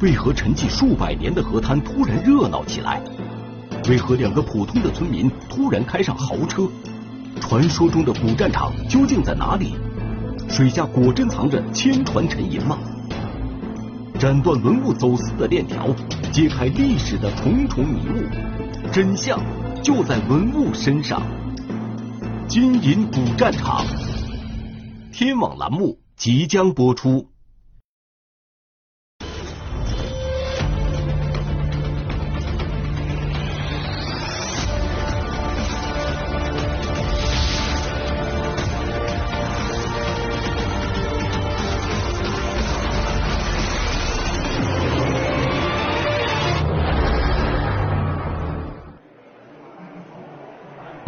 为何沉寂数百年的河滩突然热闹起来？为何两个普通的村民突然开上豪车？传说中的古战场究竟在哪里？水下果真藏着千船沉银吗？斩断文物走私的链条，揭开历史的重重迷雾，真相就在文物身上。金银古战场，天网栏目即将播出。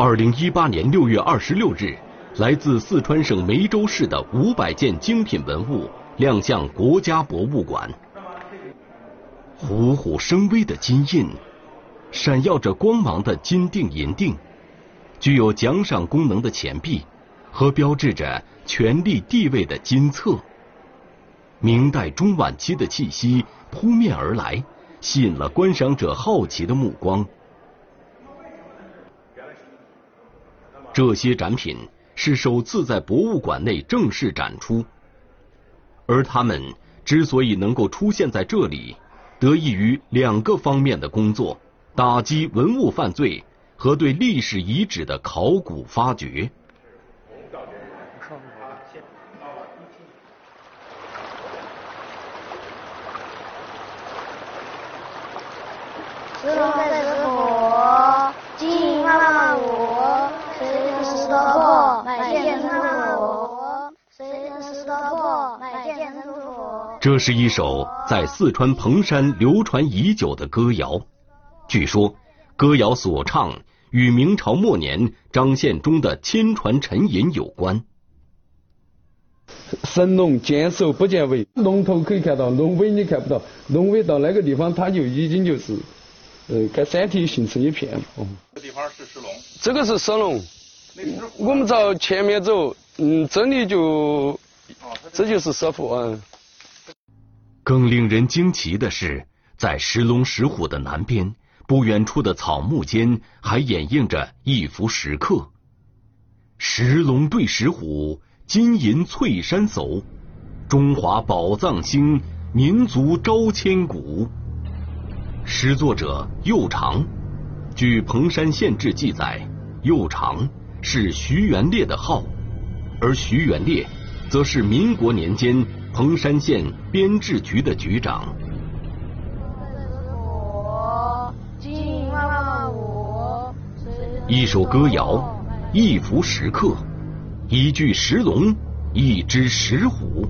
二零一八年六月二十六日，来自四川省梅州市的五百件精品文物亮相国家博物馆。虎虎生威的金印，闪耀着光芒的金锭银锭，具有奖赏功能的钱币，和标志着权力地位的金册。明代中晚期的气息扑面而来，吸引了观赏者好奇的目光。这些展品是首次在博物馆内正式展出，而他们之所以能够出现在这里，得益于两个方面的工作：打击文物犯罪和对历史遗址的考古发掘。这是一首在四川彭山流传已久的歌谣，据说歌谣所唱与明朝末年张献忠的亲传沉银有关。神龙见首不见尾，龙头可以看到，龙尾你看不到，龙尾到那个地方，它就已经就是，呃，跟山体形成一片了。这地方是石龙，这个是石龙。我们朝前面走，嗯，这里就，这就是石虎啊。更令人惊奇的是，在石龙石虎的南边，不远处的草木间还掩映着一幅石刻：“石龙对石虎，金银翠山叟，中华宝藏兴，民族昭千古。”诗作者右长，据《彭山县志》记载，右长是徐元烈的号，而徐元烈则是民国年间。彭山县编制局的局长。一首歌谣，一幅石刻，一具石龙，一只石虎，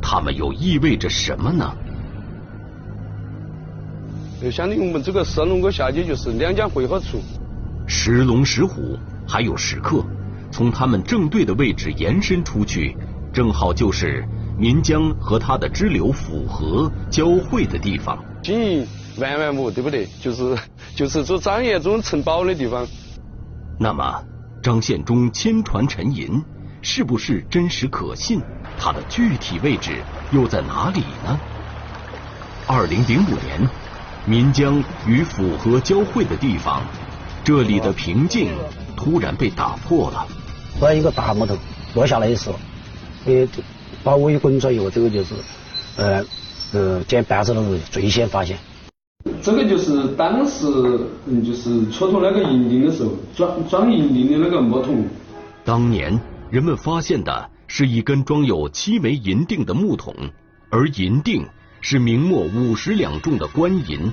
它们又意味着什么呢？就相当于我们这个石龙沟下去就是两江汇合处。石龙、石虎还有石刻，从他们正对的位置延伸出去，正好就是。岷江和它的支流府河交汇的地方，经营万万亩，对不对？就是 就是做张掖这种城堡的地方。那么，张献忠亲传沉银是不是真实可信？它的具体位置又在哪里呢？二零零五年，岷江与府河交汇的地方，这里的平静突然被打破了。突然一个大木头落下来的时候，呃。把我一滚出以后，这个就是，呃，呃，捡扳手的人最先发现。这个就是当时，嗯，就是出土那个银锭的时候，装装银锭的那个木桶。当年人们发现的是一根装有七枚银锭的木桶，而银锭是明末五十两重的官银，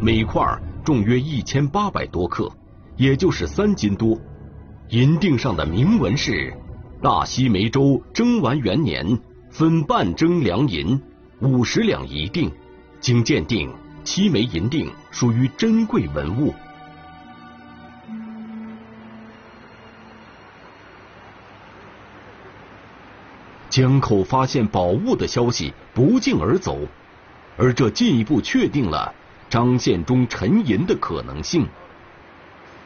每块重约一千八百多克，也就是三斤多。银锭上的铭文是。大西梅州征完元年分半征粮银五十两一锭，经鉴定，七枚银锭属于珍贵文物。江口发现宝物的消息不胫而走，而这进一步确定了张献忠沉银的可能性。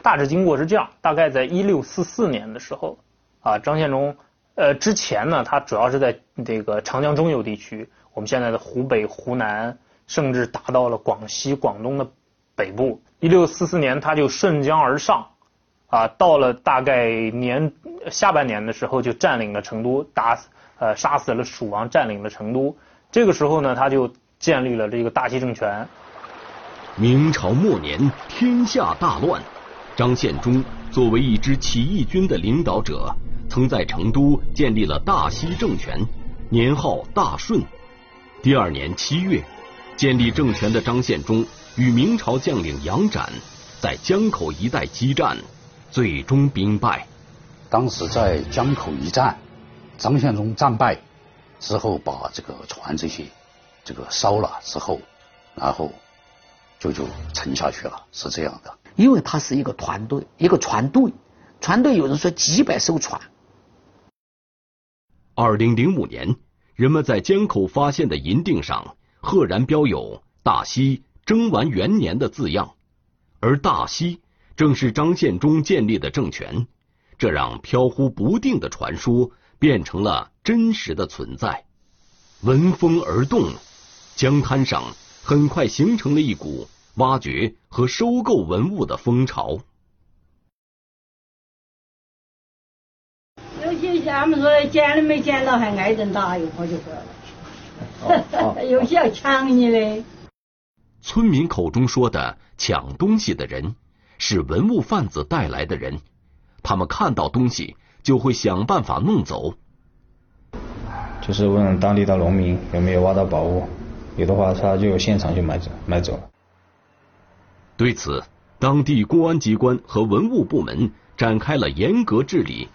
大致经过是这样：大概在一六四四年的时候。啊，张献忠，呃，之前呢，他主要是在这个长江中游地区，我们现在的湖北、湖南甚至达到了广西、广东的北部。一六四四年，他就顺江而上，啊，到了大概年下半年的时候，就占领了成都，打呃杀死了蜀王，占领了成都。这个时候呢，他就建立了这个大西政权。明朝末年，天下大乱，张献忠作为一支起义军的领导者，曾在成都建立了大西政权，年号大顺。第二年七月，建立政权的张献忠与明朝将领杨展在江口一带激战，最终兵败。当时在江口一战，张献忠战败之后，把这个船这些这个烧了之后，然后。就就沉下去了，是这样的。因为它是一个团队，一个船队，船队有人说几百艘船。二零零五年，人们在江口发现的银锭上赫然标有“大西征完元年”的字样，而大西正是张献忠建立的政权，这让飘忽不定的传说变成了真实的存在。闻风而动，江滩上。很快形成了一股挖掘和收购文物的风潮。有些厦门说捡都没捡到，还挨顿打一会就回来了。有些要抢你的。村民口中说的抢东西的人，是文物贩子带来的人，他们看到东西就会想办法弄走。就是问当地的农民有没有挖到宝物。有的话，他就现场就买走买走了。对此，当地公安机关和文物部门展开了严格治理，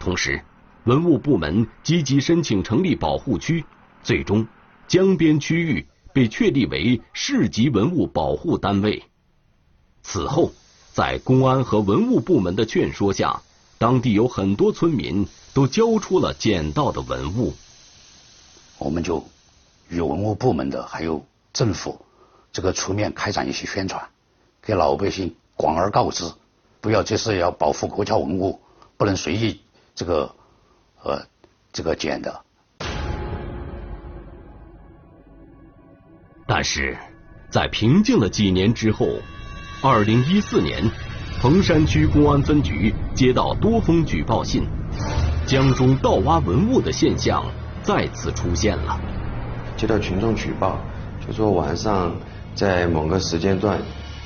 同时，文物部门积极申请成立保护区，最终，江边区域被确立为市级文物保护单位。此后，在公安和文物部门的劝说下，当地有很多村民都交出了捡到的文物。我们就。与文物部门的还有政府，这个出面开展一些宣传，给老百姓广而告之，不要就是要保护国家文物，不能随意这个呃这个捡的。但是，在平静了几年之后，二零一四年，彭山区公安分局接到多封举报信，江中盗挖文物的现象再次出现了。接到群众举报，就说晚上在某个时间段，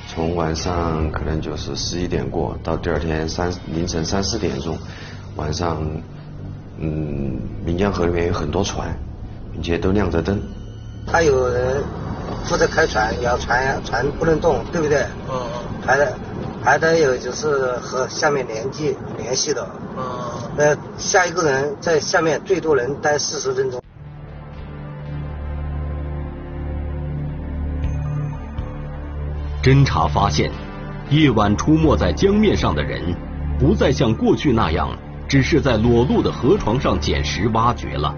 从晚上可能就是十一点过到第二天三凌晨三四点钟，晚上，嗯，岷江河里面有很多船，并且都亮着灯。他有人负责开船，要船船不能动，对不对？嗯。还得还得有就是和下面联系联系的。嗯。那下一个人在下面最多能待四十分钟。侦查发现，夜晚出没在江面上的人，不再像过去那样，只是在裸露的河床上捡石挖掘了，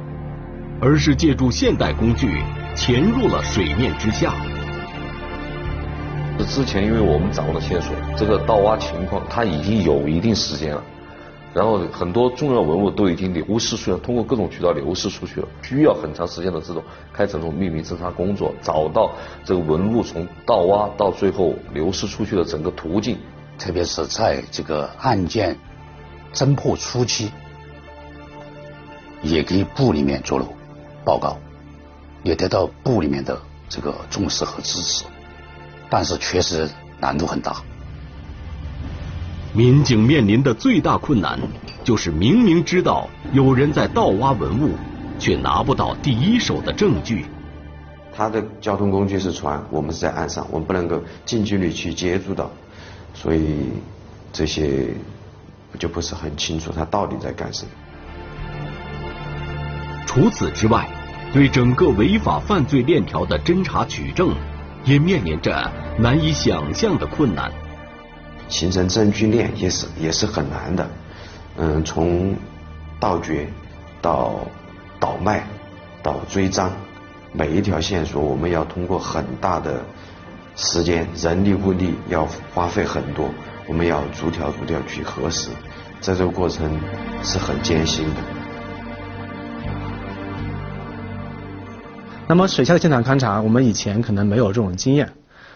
而是借助现代工具潜入了水面之下。之前因为我们掌握的线索，这个盗挖情况它已经有一定时间了。然后很多重要文物都已经流失出去了，通过各种渠道流失出去了，需要很长时间的这种开展这种秘密侦查工作，找到这个文物从盗挖到最后流失出去的整个途径。特别是在这个案件侦破初期，也给部里面做了报告，也得到部里面的这个重视和支持，但是确实难度很大。民警面临的最大困难，就是明明知道有人在盗挖文物，却拿不到第一手的证据。他的交通工具是船，我们是在岸上，我们不能够近距离去接触到，所以这些就不是很清楚他到底在干什么。除此之外，对整个违法犯罪链条的侦查取证，也面临着难以想象的困难。形成证据链也是也是很难的，嗯，从盗掘到倒卖到追赃，每一条线索我们要通过很大的时间、人力物力要花费很多，我们要逐条逐条去核实，在这个过程是很艰辛的。那么水下的现场勘查，我们以前可能没有这种经验，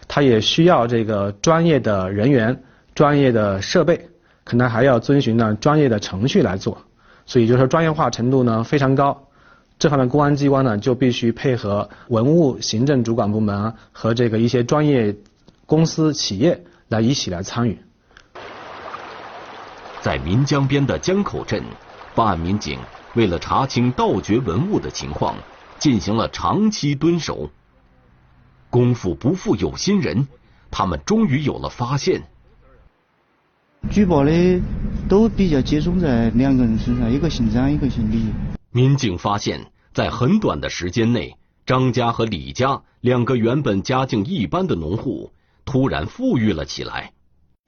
它也需要这个专业的人员、专业的设备，可能还要遵循呢专业的程序来做，所以就说专业化程度呢非常高。这方面公安机关呢就必须配合文物行政主管部门和这个一些专业公司企业来一起来参与。在岷江边的江口镇，办案民警为了查清盗掘文物的情况，进行了长期蹲守。功夫不负有心人，他们终于有了发现。举报的都比较集中在两个人身上，一个姓张，一个姓李。民警发现，在很短的时间内，张家和李家两个原本家境一般的农户，突然富裕了起来。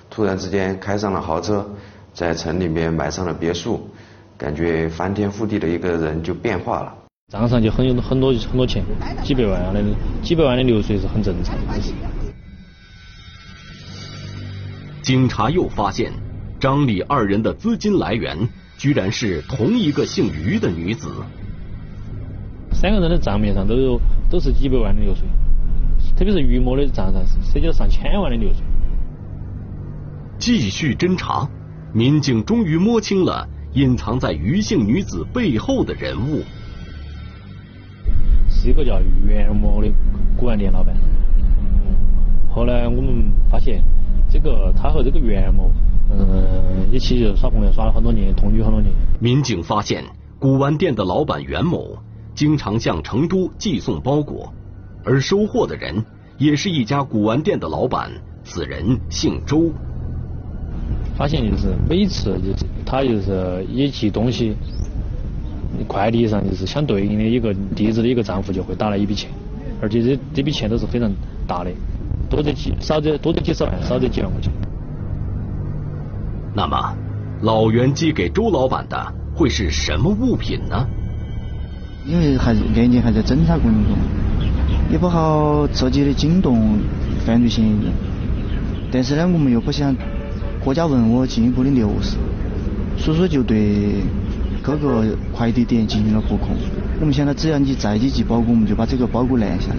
突然之间开上了豪车，在城里面买上了别墅，感觉翻天覆地的一个人就变化了。账上就很有很多很多钱，几百万的几百万的流水是很正常的。警察又发现，张李二人的资金来源。居然是同一个姓于的女子。三个人的账面上都有都是几百万的流水，特别是于某的账上是涉及到上千万的流水。继续侦查，民警终于摸清了隐藏在余姓女子背后的人物，是一个叫袁某的古玩店老板。后来我们发现，这个他和这个袁某。嗯，一起就耍朋友耍了很多年，同居很多年。民警发现，古玩店的老板袁某经常向成都寄送包裹，而收货的人也是一家古玩店的老板，此人姓周。发现就是每次就是他就是一寄东西，快递上就是相对应的一个地址的一个账户就会打来一笔钱，而且这这笔钱都是非常大的，多则几少则多则几十万，少则几万块钱。那么，老袁寄给周老板的会是什么物品呢？因为还案件还在侦查过程中，也不好直接的惊动犯罪嫌疑人。但是呢，我们又不想国家文物进一步的流失，所以说就对各个快递点进行了布控。我们现在，只要你再去寄包裹，我们就把这个包裹拦下来。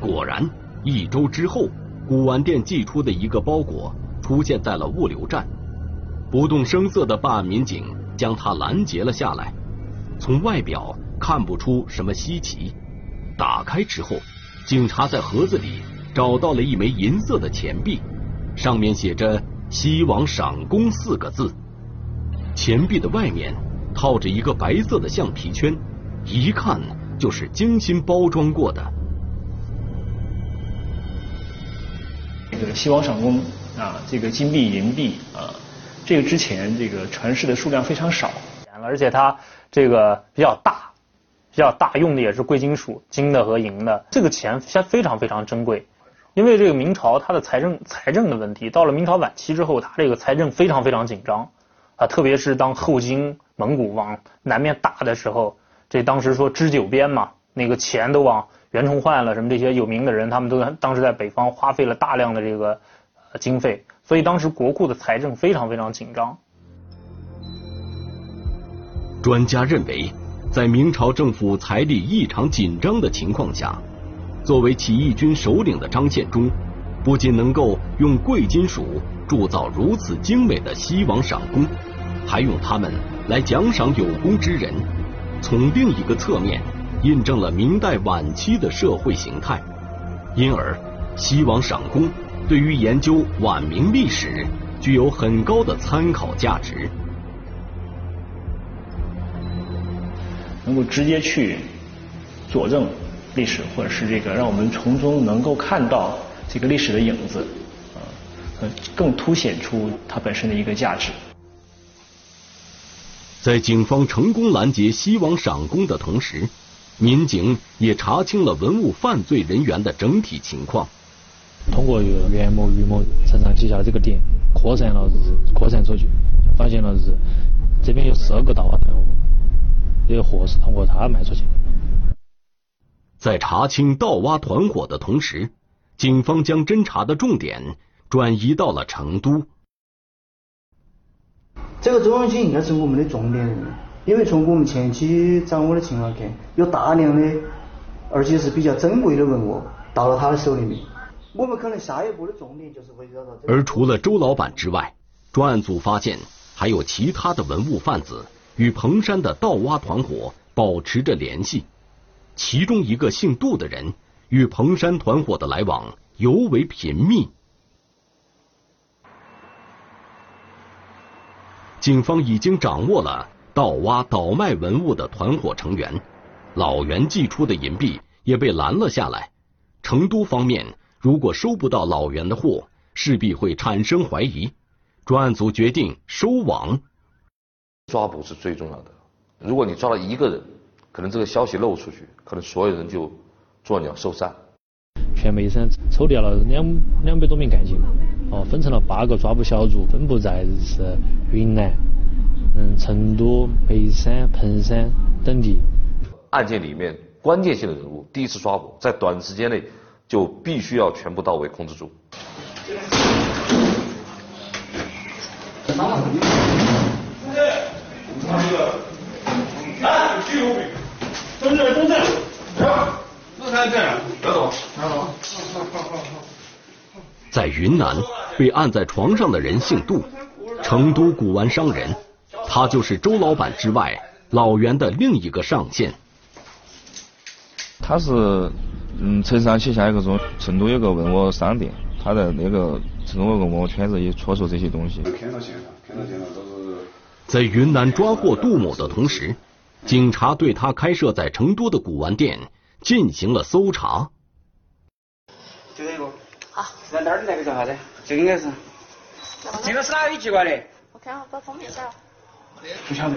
果然，一周之后，古玩店寄出的一个包裹。出现在了物流站，不动声色的办案民警将他拦截了下来。从外表看不出什么稀奇，打开之后，警察在盒子里找到了一枚银色的钱币，上面写着“西王赏功”四个字。钱币的外面套着一个白色的橡皮圈，一看就是精心包装过的。这个“西王赏功”。啊，这个金币、银币啊，这个之前这个传世的数量非常少，而且它这个比较大，比较大，用的也是贵金属，金的和银的。这个钱现非常非常珍贵，因为这个明朝它的财政财政的问题，到了明朝晚期之后，它这个财政非常非常紧张啊，特别是当后金蒙古往南面打的时候，这当时说支九边嘛，那个钱都往袁崇焕了什么这些有名的人，他们都当时在北方花费了大量的这个。经费，所以当时国库的财政非常非常紧张。专家认为，在明朝政府财力异常紧张的情况下，作为起义军首领的张献忠，不仅能够用贵金属铸造如此精美的西王赏功，还用它们来奖赏有功之人，从另一个侧面印证了明代晚期的社会形态。因而，西王赏功。对于研究晚明历史，具有很高的参考价值。能够直接去佐证历史，或者是这个让我们从中能够看到这个历史的影子，啊，更凸显出它本身的一个价值。在警方成功拦截西王赏功的同时，民警也查清了文物犯罪人员的整体情况。通过袁某、于某身上记下的这个点，扩散了是扩散出去，发现了是这边有十二个盗挖团伙，这些货是通过他卖出去。在查清盗挖团伙的同时，警方将侦查的重点转移到了成都。这个周永清应该是我们的重点人物，因为从我们前期掌握的情况看，有大量的，而且是比较珍贵的文物到了他的手里面。我们可能下一步的重点就是围绕到。而除了周老板之外，专案组发现还有其他的文物贩子与彭山的盗挖团伙保持着联系，其中一个姓杜的人与彭山团伙的来往尤为频密。警方已经掌握了盗挖倒卖文物的团伙成员，老袁寄出的银币也被拦了下来。成都方面。如果收不到老袁的货，势必会产生怀疑。专案组决定收网。抓捕是最重要的。如果你抓了一个人，可能这个消息漏出去，可能所有人就作鸟兽散。全眉山抽调了两两百多名干警，哦，分成了八个抓捕小组，分布在是云南、嗯成都、眉山、彭山等地。案件里面关键性的人物第一次抓捕，在短时间内。就必须要全部到位控制住。在云南被按在床上的人姓杜，成都古玩商人，他就是周老板之外老袁的另一个上线。他是。嗯，城山旗下一个中成都有个文物商店，他在那个成都有个文物圈子也出售这些东西。在云南抓获杜某的同时，警察对他开设在成都的古玩店进行了搜查。就这个。好。在哪儿的那个叫啥子？这应该是。这个是哪里寄过来的？我看下，把封面下。不晓得，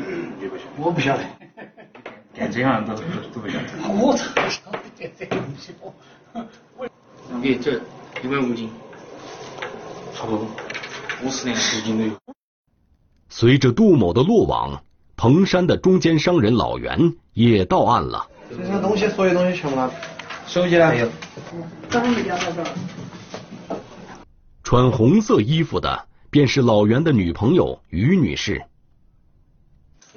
我不晓得。店这样都都都不晓得。我操！店这东西我。给这一万五斤，差不多五十年十斤都有。随着杜某的落网，彭山的中间商人老袁也到案了。这些东西，所有东西全部拿，手机呢？没有。穿红色衣服的便是老袁的女朋友于女士。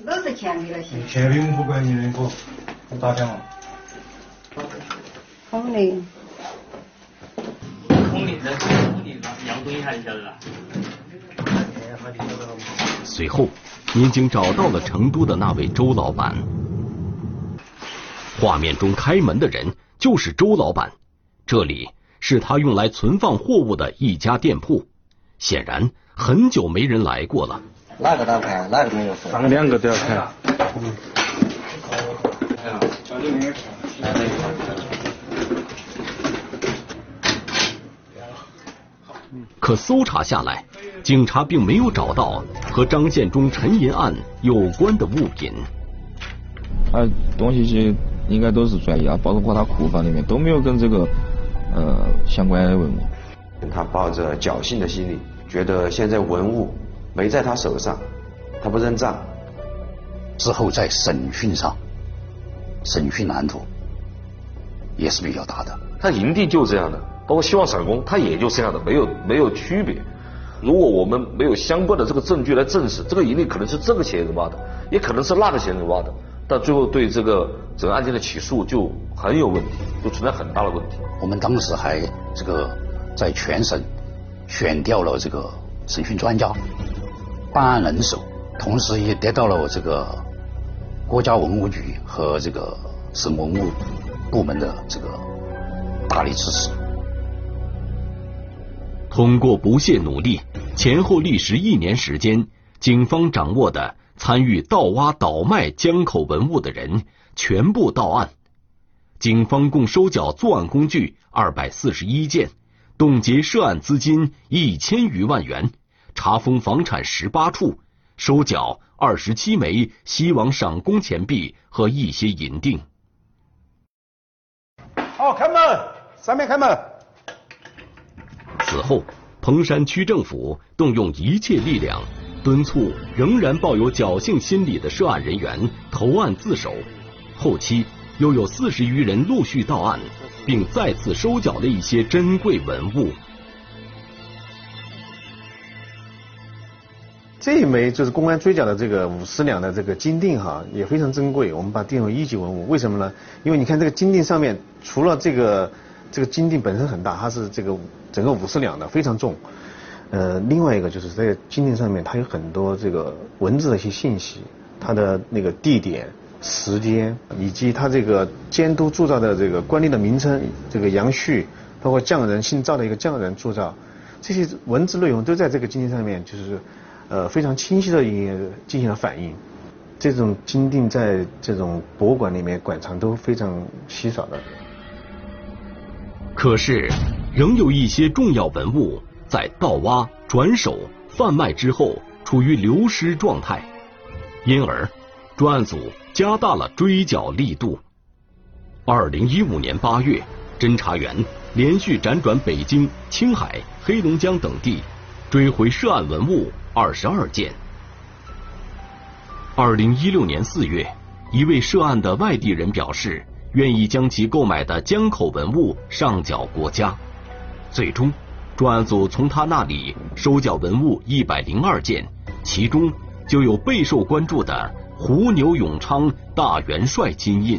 都是钱给了钱。钱我不管你那个，你打电话。空的。空的，那空的，杨东西还晓得啦。随后，民警找到了成都的那位周老板。画面中开门的人就是周老板，这里是他用来存放货物的一家店铺，显然很久没人来过了。哪个打开？哪个没有放两个都要开。可搜查下来，警察并没有找到和张建忠沉银案有关的物品。啊东西些应该都是专业啊，包括他库房里面都没有跟这个呃相关的文物。他抱着侥幸的心理，觉得现在文物。没在他手上，他不认账。之后在审讯上，审讯难度也是比较大的。他营地就这样的，包括希望闪光，他也就这样的，没有没有区别。如果我们没有相关的这个证据来证实，这个营地可能是这个嫌疑人挖的，也可能是那个嫌疑人挖的，但最后对这个整个案件的起诉就很有问题，就存在很大的问题。我们当时还这个在全省选调了这个审讯专家。办案人手，同时也得到了这个国家文物局和这个省文物部门的这个大力支持。通过不懈努力，前后历时一年时间，警方掌握的参与盗挖倒卖江口文物的人全部到案。警方共收缴作案工具二百四十一件，冻结涉案资金一千余万元。查封房产十八处，收缴二十七枚西王赏功钱币和一些银锭。好，开门，三面开门。此后，彭山区政府动用一切力量，敦促仍然抱有侥幸心理的涉案人员投案自首。后期又有四十余人陆续到案，并再次收缴了一些珍贵文物。这一枚就是公安追缴的这个五十两的这个金锭哈，也非常珍贵，我们把它定为一级文物。为什么呢？因为你看这个金锭上面，除了这个这个金锭本身很大，它是这个整个五十两的，非常重。呃，另外一个就是在金锭上面，它有很多这个文字的一些信息，它的那个地点、时间，以及它这个监督铸造的这个官吏的名称，这个杨旭，包括匠人姓赵的一个匠人铸造，这些文字内容都在这个金锭上面，就是。呃，非常清晰的也进行了反映，这种金锭在这种博物馆里面馆藏都非常稀少的。可是，仍有一些重要文物在盗挖、转手、贩卖之后处于流失状态，因而专案组加大了追缴力度。二零一五年八月，侦查员连续辗转北京、青海、黑龙江等地，追回涉案文物。二十二件。二零一六年四月，一位涉案的外地人表示，愿意将其购买的江口文物上缴国家。最终，专案组从他那里收缴文物一百零二件，其中就有备受关注的胡牛永昌大元帅金印。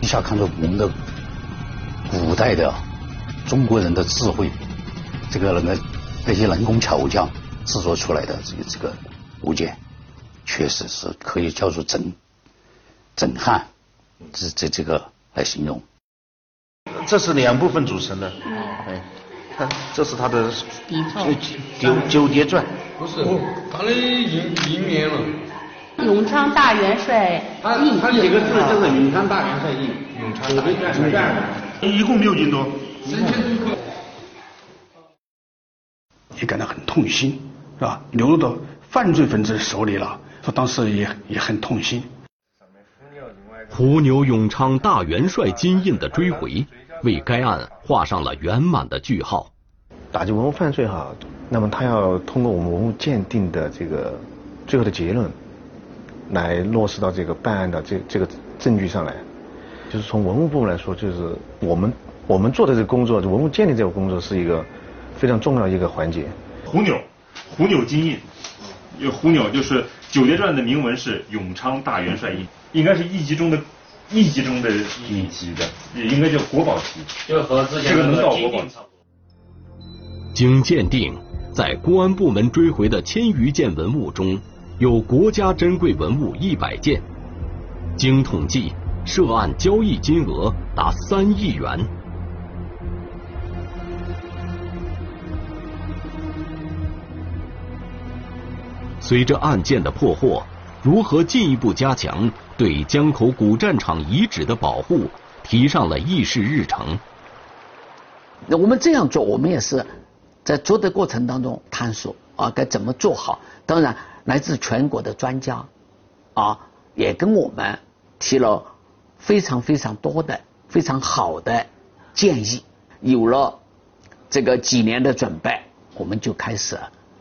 一下看到我们的古代的中国人的智慧，这个那个。那些人工巧匠制作出来的这个这个物件，确实是可以叫做震震撼，这这这个来形容。这是两部分组成的，哎，看这是它的九九叠传，不是，它的印印面了。永昌大元帅印，他几个字就是永昌大元帅印，永昌大元帅印，一共六斤多。也感到很痛心，是吧？流入到犯罪分子手里了，说当时也也很痛心。胡牛永昌大元帅金印的追回，为该案画上了圆满的句号。打击文物犯罪哈，那么他要通过我们文物鉴定的这个最后的结论，来落实到这个办案的这这个证据上来。就是从文物部门来说，就是我们我们做的这个工作，文物鉴定这个工作是一个。非常重要的一个环节。虎钮，虎钮金印，有虎钮就是九叠传的铭文是永昌大元帅印，应该是一级中的，一级中的一级的，也应该叫国宝级，就和之前能到国宝级。经鉴定，在公安部门追回的千余件文物中，有国家珍贵文物一百件，经统计，涉案交易金额达三亿元。随着案件的破获，如何进一步加强对江口古战场遗址的保护，提上了议事日程。那我们这样做，我们也是在做的过程当中探索啊，该怎么做好。当然，来自全国的专家啊，也跟我们提了非常非常多的非常好的建议。有了这个几年的准备，我们就开始。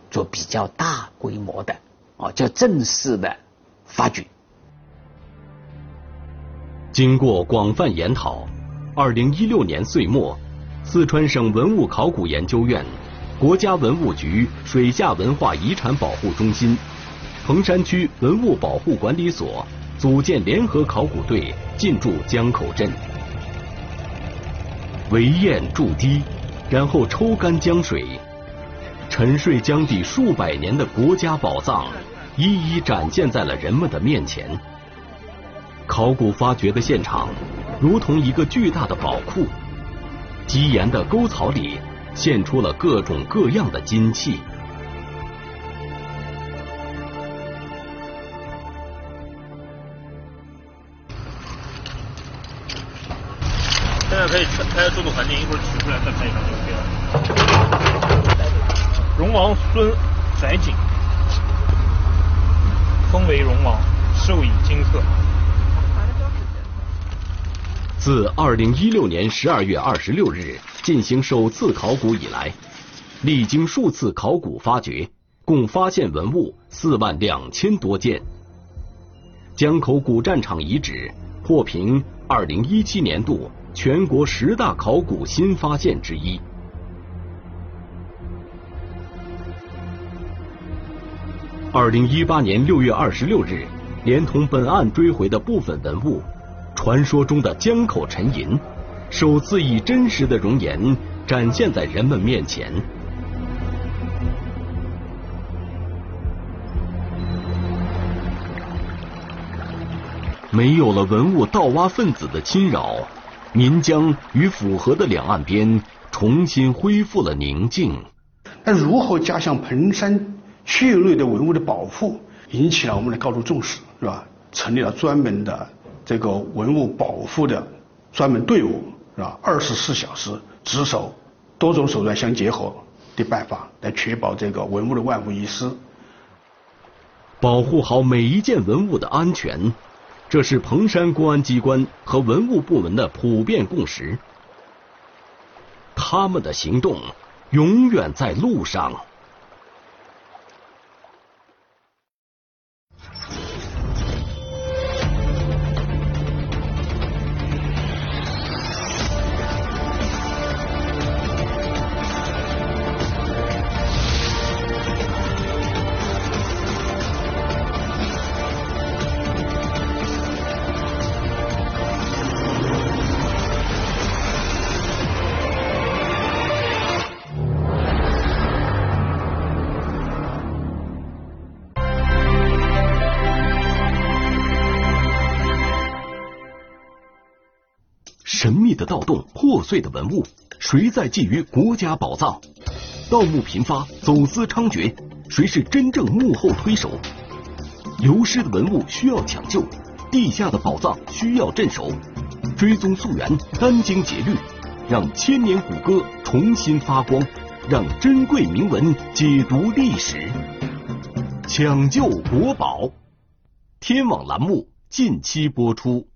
做比较大规模的，啊，叫正式的发掘。经过广泛研讨，二零一六年岁末，四川省文物考古研究院、国家文物局水下文化遗产保护中心、彭山区文物保护管理所组建联合考古队进驻江口镇，围堰筑堤，然后抽干江水。沉睡江底数百年的国家宝藏，一一展现在了人们的面前。考古发掘的现场，如同一个巨大的宝库，基岩的沟槽里现出了各种各样的金器。现在可以开数字环境，一会儿取出来再拍一张就可以了。荣王孙载景，封为荣王，授以金册。自二零一六年十二月二十六日进行首次考古以来，历经数次考古发掘，共发现文物四万两千多件。江口古战场遗址获评二零一七年度全国十大考古。新发现之一。二零一八年六月二十六日，连同本案追回的部分文物，传说中的江口沉银，首次以真实的容颜展现在人们面前。没有了文物盗挖分子的侵扰，岷江与府河的两岸边重新恢复了宁静。那如何加强彭山区域内的文物的保护，引起了我们的高度重视，是吧？成立了专门的这个文物保护的专门队伍，是吧？二十四小时值守，多种手段相结合的办法，来确保这个文物的万无一失，保护好每一件文物的安全。这是彭山公安机关和文物部门的普遍共识，他们的行动永远在路上。盗洞，破碎的文物，谁在觊觎国家宝藏？盗墓频发，走私猖獗，谁是真正幕后推手？流失的文物需要抢救，地下的宝藏需要镇守，追踪溯源，殚精竭虑，让千年古歌重新发光，让珍贵铭文解读历史，抢救国宝。天网栏目近期播出。